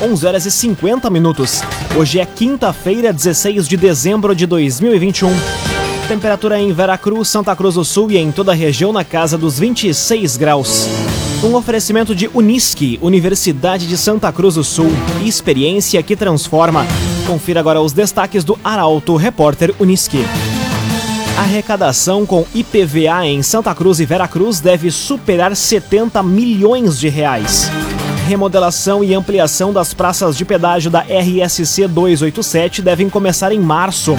11 horas e 50 minutos. Hoje é quinta-feira, 16 de dezembro de 2021. Temperatura em Veracruz, Santa Cruz do Sul e em toda a região na casa dos 26 graus. Um oferecimento de Unisque, Universidade de Santa Cruz do Sul. Experiência que transforma. Confira agora os destaques do Arauto Repórter Unisque. Arrecadação com IPVA em Santa Cruz e Veracruz deve superar 70 milhões de reais remodelação e ampliação das praças de pedágio da RSC 287 devem começar em março.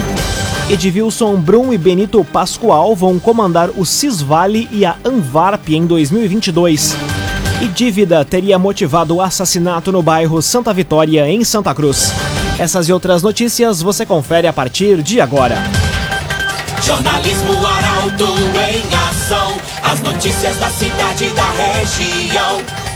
Edilson Brum e Benito Pascoal vão comandar o Cisvale e a Anvarp em 2022. E dívida teria motivado o assassinato no bairro Santa Vitória, em Santa Cruz. Essas e outras notícias você confere a partir de agora. Jornalismo Arauto em ação. As notícias da cidade e da região.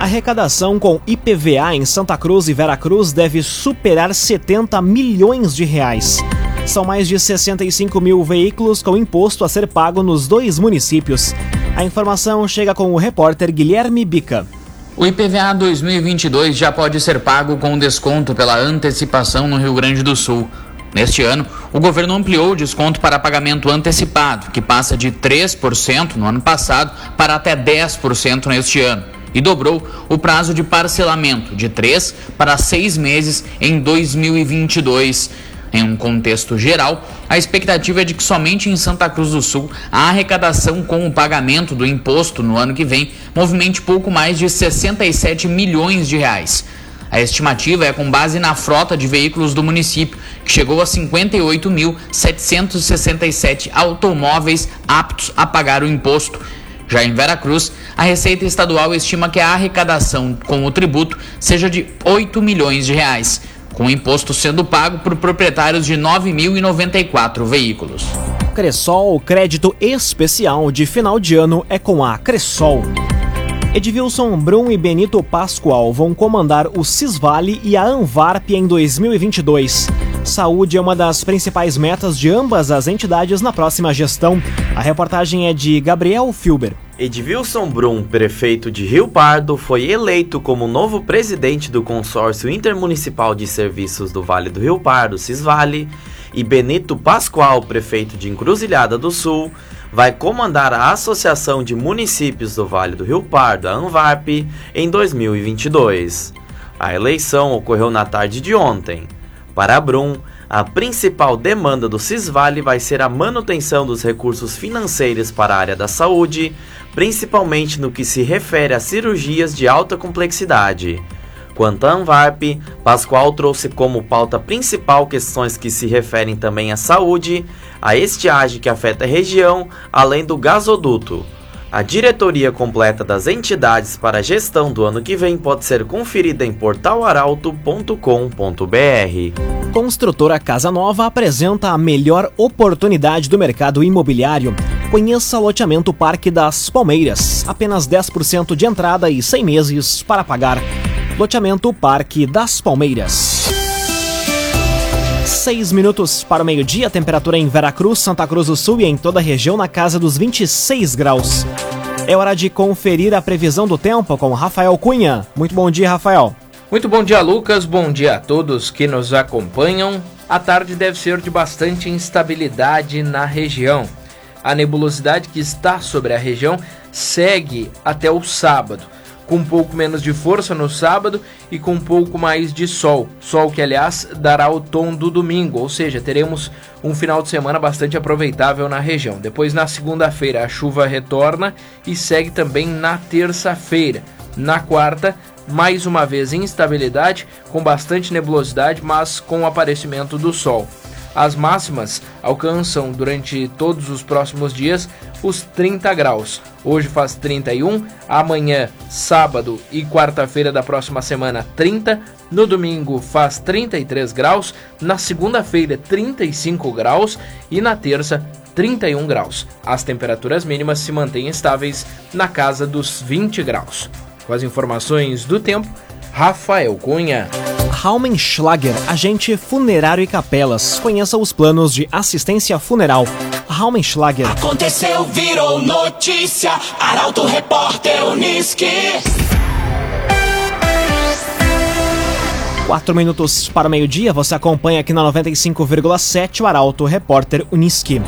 Arrecadação com IPVA em Santa Cruz e Veracruz deve superar 70 milhões de reais. São mais de 65 mil veículos com imposto a ser pago nos dois municípios. A informação chega com o repórter Guilherme Bica. O IPVA 2022 já pode ser pago com desconto pela antecipação no Rio Grande do Sul. Neste ano, o governo ampliou o desconto para pagamento antecipado, que passa de 3% no ano passado para até 10% neste ano e dobrou o prazo de parcelamento de três para seis meses em 2022. Em um contexto geral, a expectativa é de que somente em Santa Cruz do Sul a arrecadação com o pagamento do imposto no ano que vem movimente pouco mais de 67 milhões de reais. A estimativa é com base na frota de veículos do município, que chegou a 58.767 automóveis aptos a pagar o imposto já em Veracruz, a Receita Estadual estima que a arrecadação com o tributo seja de 8 milhões de reais, com o imposto sendo pago por proprietários de 9.094 veículos. Cressol, crédito especial de final de ano é com a Cressol. Edvilson Brum e Benito Pascoal vão comandar o Cisvale e a Anvarp em 2022. Saúde é uma das principais metas de ambas as entidades na próxima gestão. A reportagem é de Gabriel Filber. Edvilson Brum, prefeito de Rio Pardo, foi eleito como novo presidente do Consórcio Intermunicipal de Serviços do Vale do Rio Pardo, Cisvale, e Benito Pascoal, prefeito de Encruzilhada do Sul, vai comandar a Associação de Municípios do Vale do Rio Pardo, a ANVARP, em 2022. A eleição ocorreu na tarde de ontem. Para Brum, a principal demanda do Cisvale vai ser a manutenção dos recursos financeiros para a área da saúde, principalmente no que se refere a cirurgias de alta complexidade. Quanto à Anvarp, Pascoal trouxe como pauta principal questões que se referem também à saúde, a estiagem que afeta a região, além do gasoduto. A diretoria completa das entidades para a gestão do ano que vem pode ser conferida em portalaralto.com.br. Construtora Casa Nova apresenta a melhor oportunidade do mercado imobiliário. Conheça loteamento Parque das Palmeiras. Apenas 10% de entrada e 100 meses para pagar. Loteamento Parque das Palmeiras. Seis minutos para o meio-dia, temperatura em Veracruz, Santa Cruz do Sul e em toda a região na casa dos 26 graus. É hora de conferir a previsão do tempo com Rafael Cunha. Muito bom dia, Rafael. Muito bom dia, Lucas. Bom dia a todos que nos acompanham. A tarde deve ser de bastante instabilidade na região. A nebulosidade que está sobre a região segue até o sábado com um pouco menos de força no sábado e com um pouco mais de sol. Sol que, aliás, dará o tom do domingo, ou seja, teremos um final de semana bastante aproveitável na região. Depois, na segunda-feira, a chuva retorna e segue também na terça-feira. Na quarta, mais uma vez instabilidade, com bastante nebulosidade, mas com o aparecimento do sol. As máximas alcançam durante todos os próximos dias os 30 graus. Hoje faz 31, amanhã, sábado e quarta-feira da próxima semana 30, no domingo faz 33 graus, na segunda-feira 35 graus e na terça 31 graus. As temperaturas mínimas se mantêm estáveis na casa dos 20 graus. Com as informações do tempo, Rafael Cunha. Raumenschlager, agente funerário e capelas. Conheça os planos de assistência funeral. Raumenschlager. Aconteceu, virou notícia. Arauto Repórter Uniski. Quatro minutos para o meio-dia, você acompanha aqui na 95,7 o Arauto Repórter Uniski.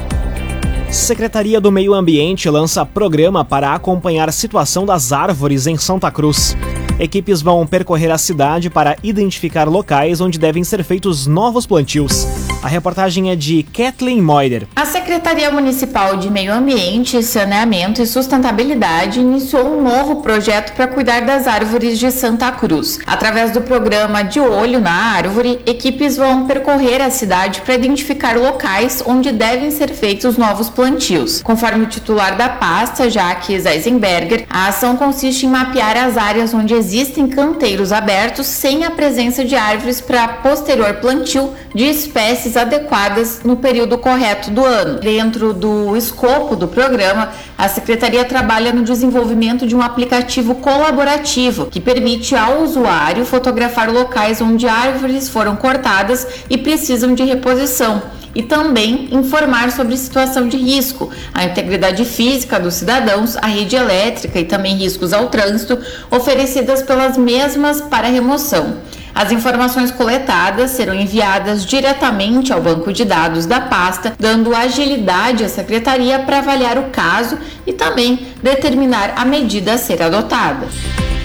Secretaria do Meio Ambiente lança programa para acompanhar a situação das árvores em Santa Cruz. Equipes vão percorrer a cidade para identificar locais onde devem ser feitos novos plantios. A reportagem é de Kathleen Moider. A Secretaria Municipal de Meio Ambiente, Saneamento e Sustentabilidade iniciou um novo projeto para cuidar das árvores de Santa Cruz. Através do programa De Olho na Árvore, equipes vão percorrer a cidade para identificar locais onde devem ser feitos novos plantios. Conforme o titular da pasta, Jacques Eisenberger, a ação consiste em mapear as áreas onde existem canteiros abertos sem a presença de árvores para posterior plantio de espécies adequadas no período correto do ano. Dentro do escopo do programa, a Secretaria trabalha no desenvolvimento de um aplicativo colaborativo que permite ao usuário fotografar locais onde árvores foram cortadas e precisam de reposição e também informar sobre situação de risco, a integridade física dos cidadãos, a rede elétrica e também riscos ao trânsito oferecidas pelas mesmas para remoção. As informações coletadas serão enviadas diretamente ao banco de dados da pasta, dando agilidade à secretaria para avaliar o caso e também determinar a medida a ser adotada.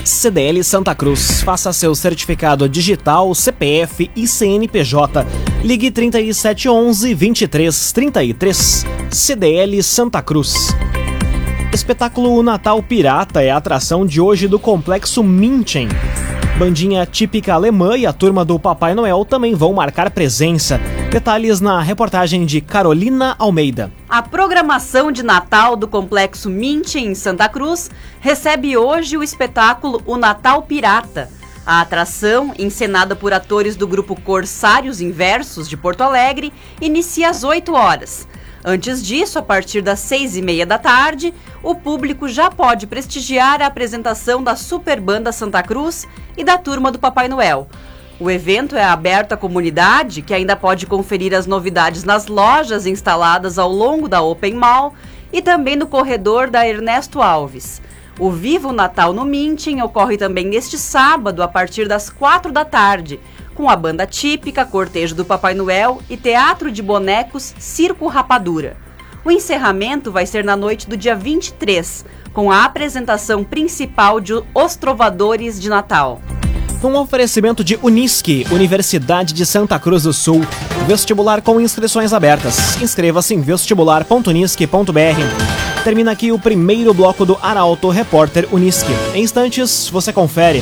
CDL Santa Cruz. Faça seu certificado digital, CPF e CNPJ. Ligue 3711 2333. CDL Santa Cruz. Espetáculo Natal Pirata é a atração de hoje do Complexo Minchen. Bandinha típica alemã e a turma do Papai Noel também vão marcar presença. Detalhes na reportagem de Carolina Almeida. A programação de Natal do Complexo Mint em Santa Cruz recebe hoje o espetáculo O Natal Pirata. A atração, encenada por atores do grupo Corsários Inversos de Porto Alegre, inicia às 8 horas. Antes disso, a partir das seis e meia da tarde, o público já pode prestigiar a apresentação da Super Banda Santa Cruz e da Turma do Papai Noel. O evento é aberto à comunidade, que ainda pode conferir as novidades nas lojas instaladas ao longo da Open Mall e também no corredor da Ernesto Alves. O Vivo Natal no Minting ocorre também neste sábado, a partir das quatro da tarde, com a banda típica, cortejo do Papai Noel e teatro de bonecos Circo Rapadura. O encerramento vai ser na noite do dia 23, com a apresentação principal de Os Trovadores de Natal. Um oferecimento de Unisque, Universidade de Santa Cruz do Sul. Vestibular com inscrições abertas. Inscreva-se em vestibular.unisque.br. Termina aqui o primeiro bloco do Arauto Repórter Unisque. Em instantes, você confere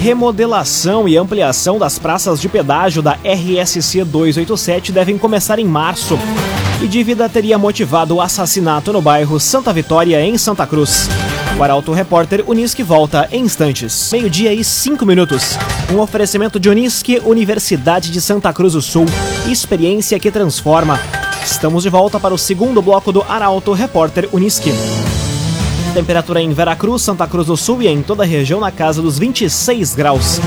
remodelação e ampliação das praças de pedágio da RSC 287 devem começar em março. E dívida teria motivado o assassinato no bairro Santa Vitória, em Santa Cruz. O Arauto Repórter Unisque volta em instantes. Meio-dia e cinco minutos. Um oferecimento de Unisque, Universidade de Santa Cruz do Sul. Experiência que transforma. Estamos de volta para o segundo bloco do Arauto Repórter Unisque. Temperatura em Veracruz, Santa Cruz do Sul e em toda a região na casa dos 26 graus.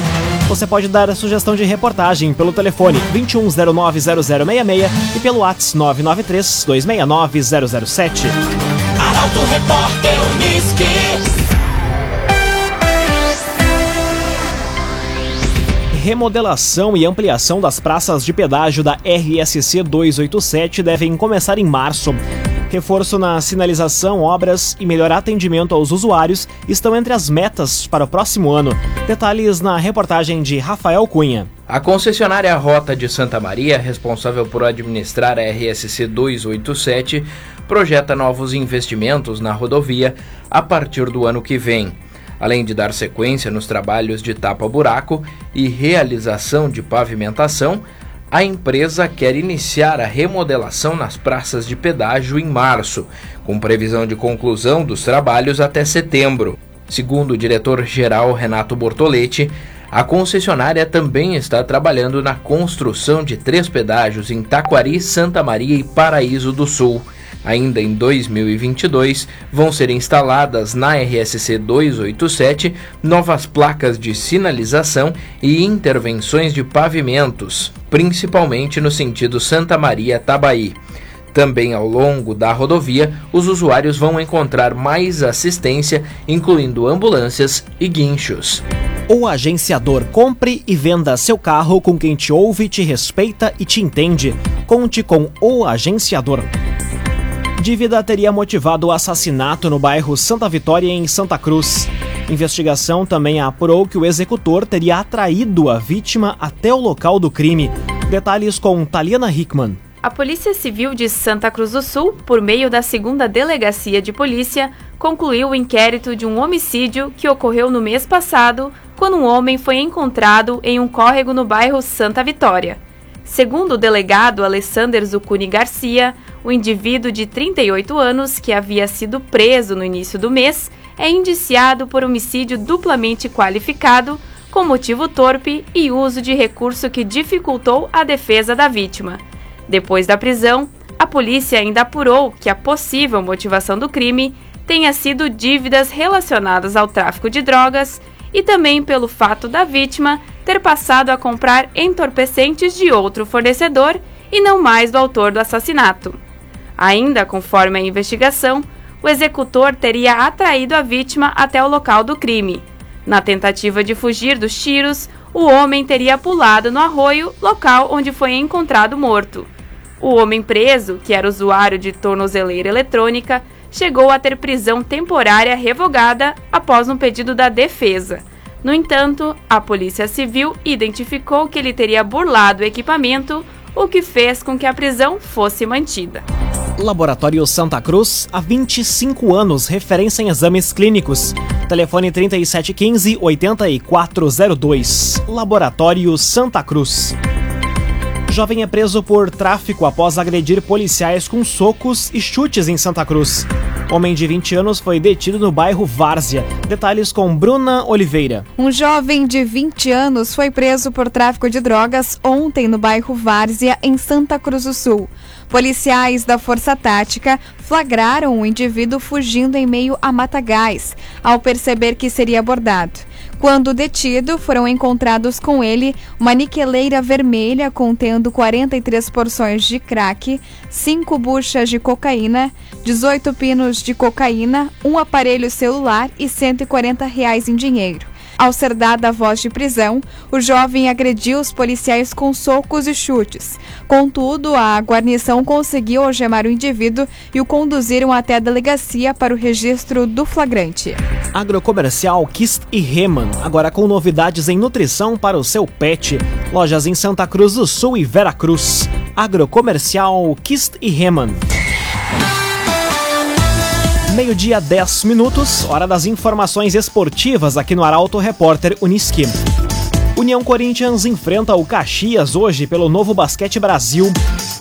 Você pode dar a sugestão de reportagem pelo telefone 21090066 e pelo WhatsApp 993-269-007. Arauto Repórter remodelação e ampliação das praças de pedágio da RSC 287 devem começar em março. Reforço na sinalização, obras e melhor atendimento aos usuários estão entre as metas para o próximo ano. Detalhes na reportagem de Rafael Cunha. A concessionária Rota de Santa Maria, responsável por administrar a RSC 287, projeta novos investimentos na rodovia a partir do ano que vem. Além de dar sequência nos trabalhos de tapa-buraco e realização de pavimentação, a empresa quer iniciar a remodelação nas praças de pedágio em março, com previsão de conclusão dos trabalhos até setembro. Segundo o diretor-geral Renato Bortoletti, a concessionária também está trabalhando na construção de três pedágios em Taquari, Santa Maria e Paraíso do Sul. Ainda em 2022, vão ser instaladas na RSC 287 novas placas de sinalização e intervenções de pavimentos, principalmente no sentido Santa Maria-Tabaí. Também ao longo da rodovia, os usuários vão encontrar mais assistência, incluindo ambulâncias e guinchos. O agenciador compre e venda seu carro com quem te ouve, te respeita e te entende. Conte com o agenciador. Dívida teria motivado o assassinato no bairro Santa Vitória, em Santa Cruz. Investigação também apurou que o executor teria atraído a vítima até o local do crime. Detalhes com Taliana Hickman. A Polícia Civil de Santa Cruz do Sul, por meio da segunda Delegacia de Polícia, concluiu o inquérito de um homicídio que ocorreu no mês passado, quando um homem foi encontrado em um córrego no bairro Santa Vitória. Segundo o delegado Alessander Zucuni Garcia, o indivíduo de 38 anos, que havia sido preso no início do mês, é indiciado por homicídio duplamente qualificado, com motivo torpe e uso de recurso que dificultou a defesa da vítima. Depois da prisão, a polícia ainda apurou que a possível motivação do crime tenha sido dívidas relacionadas ao tráfico de drogas e também pelo fato da vítima ter passado a comprar entorpecentes de outro fornecedor e não mais do autor do assassinato. Ainda conforme a investigação, o executor teria atraído a vítima até o local do crime. Na tentativa de fugir dos tiros, o homem teria pulado no arroio, local onde foi encontrado morto. O homem preso, que era usuário de tornozeleira eletrônica, chegou a ter prisão temporária revogada após um pedido da defesa. No entanto, a Polícia Civil identificou que ele teria burlado o equipamento, o que fez com que a prisão fosse mantida. Laboratório Santa Cruz, há 25 anos, referência em exames clínicos. Telefone 3715-8402. Laboratório Santa Cruz. Jovem é preso por tráfico após agredir policiais com socos e chutes em Santa Cruz. Homem de 20 anos foi detido no bairro Várzea. Detalhes com Bruna Oliveira. Um jovem de 20 anos foi preso por tráfico de drogas ontem no bairro Várzea, em Santa Cruz do Sul. Policiais da Força Tática flagraram o indivíduo fugindo em meio a matagais, ao perceber que seria abordado. Quando detido, foram encontrados com ele uma niqueleira vermelha contendo 43 porções de crack, 5 buchas de cocaína, 18 pinos de cocaína, um aparelho celular e 140 reais em dinheiro. Ao ser dada a voz de prisão, o jovem agrediu os policiais com socos e chutes. Contudo, a guarnição conseguiu algemar o indivíduo e o conduziram até a delegacia para o registro do flagrante. Agrocomercial Kist e Reman, agora com novidades em nutrição para o seu pet. Lojas em Santa Cruz do Sul e Veracruz. Agrocomercial Kist e Reman. Meio-dia, 10 minutos, hora das informações esportivas aqui no Arauto Repórter Uniski. União Corinthians enfrenta o Caxias hoje pelo Novo Basquete Brasil.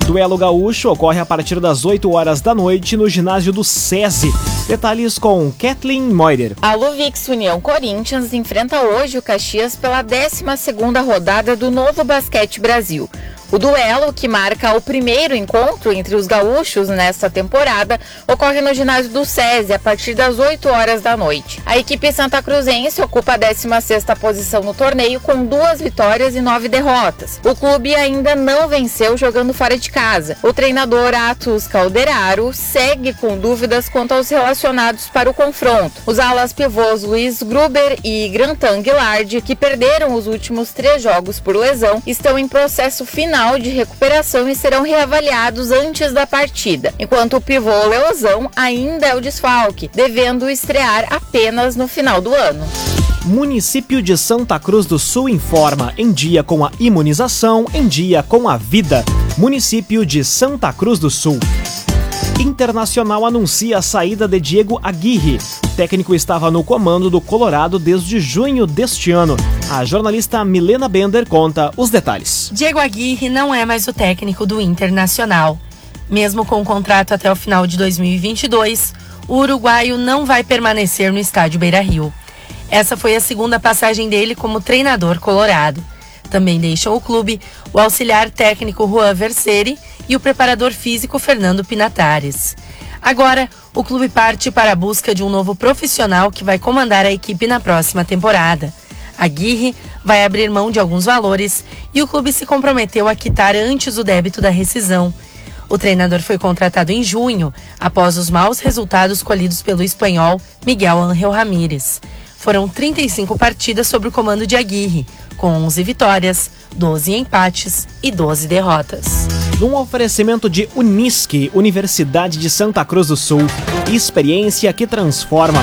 Duelo gaúcho ocorre a partir das 8 horas da noite no ginásio do SESI. Detalhes com Kathleen Moider. A Luvix União Corinthians enfrenta hoje o Caxias pela 12ª rodada do Novo Basquete Brasil. O duelo, que marca o primeiro encontro entre os gaúchos nesta temporada, ocorre no ginásio do SESI a partir das 8 horas da noite. A equipe santa cruzense ocupa a 16ª posição no torneio com duas vitórias e nove derrotas. O clube ainda não venceu jogando fora de casa. O treinador Atos Calderaro segue com dúvidas quanto aos relacionados para o confronto. Os alas pivôs Luiz Gruber e Grantan Guilard, que perderam os últimos três jogos por lesão, estão em processo final de recuperação e serão reavaliados antes da partida, enquanto o pivô Leozão ainda é o desfalque, devendo estrear apenas no final do ano. Município de Santa Cruz do Sul informa em dia com a imunização, em dia com a vida. Município de Santa Cruz do Sul. Internacional anuncia a saída de Diego Aguirre. O técnico estava no comando do Colorado desde junho deste ano. A jornalista Milena Bender conta os detalhes. Diego Aguirre não é mais o técnico do Internacional. Mesmo com o contrato até o final de 2022, o uruguaio não vai permanecer no estádio Beira-Rio. Essa foi a segunda passagem dele como treinador colorado. Também deixam o clube o auxiliar técnico Juan Verseri e o preparador físico Fernando Pinatares. Agora, o clube parte para a busca de um novo profissional que vai comandar a equipe na próxima temporada. Aguirre vai abrir mão de alguns valores e o clube se comprometeu a quitar antes o débito da rescisão. O treinador foi contratado em junho, após os maus resultados colhidos pelo espanhol Miguel Ángel Ramírez. Foram 35 partidas sob o comando de Aguirre, com 11 vitórias, 12 empates e 12 derrotas. Num oferecimento de Unisque, Universidade de Santa Cruz do Sul, experiência que transforma.